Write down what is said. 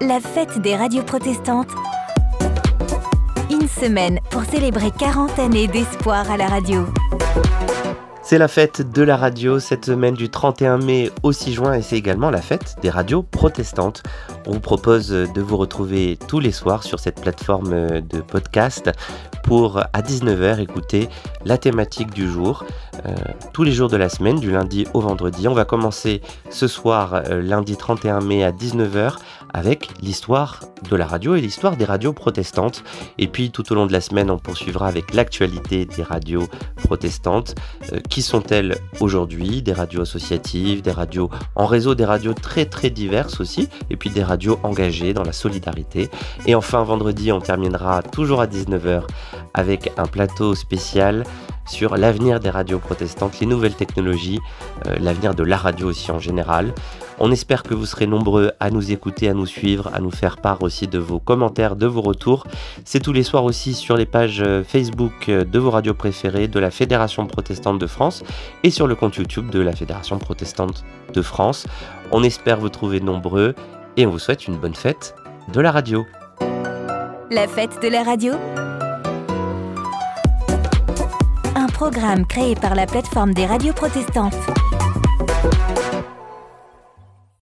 la fête des radios protestantes. Une semaine pour célébrer 40 années d'espoir à la radio. C'est la fête de la radio cette semaine du 31 mai au 6 juin et c'est également la fête des radios protestantes. On vous propose de vous retrouver tous les soirs sur cette plateforme de podcast pour à 19h écouter la thématique du jour. Euh, tous les jours de la semaine, du lundi au vendredi. On va commencer ce soir, euh, lundi 31 mai à 19h, avec l'histoire de la radio et l'histoire des radios protestantes. Et puis tout au long de la semaine, on poursuivra avec l'actualité des radios protestantes. Euh, qui sont-elles aujourd'hui Des radios associatives, des radios en réseau, des radios très très diverses aussi, et puis des radios engagées dans la solidarité. Et enfin, vendredi, on terminera toujours à 19h avec un plateau spécial sur l'avenir des radios protestantes, les nouvelles technologies, euh, l'avenir de la radio aussi en général. On espère que vous serez nombreux à nous écouter, à nous suivre, à nous faire part aussi de vos commentaires, de vos retours. C'est tous les soirs aussi sur les pages euh, Facebook euh, de vos radios préférées de la Fédération protestante de France et sur le compte YouTube de la Fédération protestante de France. On espère vous trouver nombreux et on vous souhaite une bonne fête de la radio. La fête de la radio programme créé par la plateforme des radios protestantes.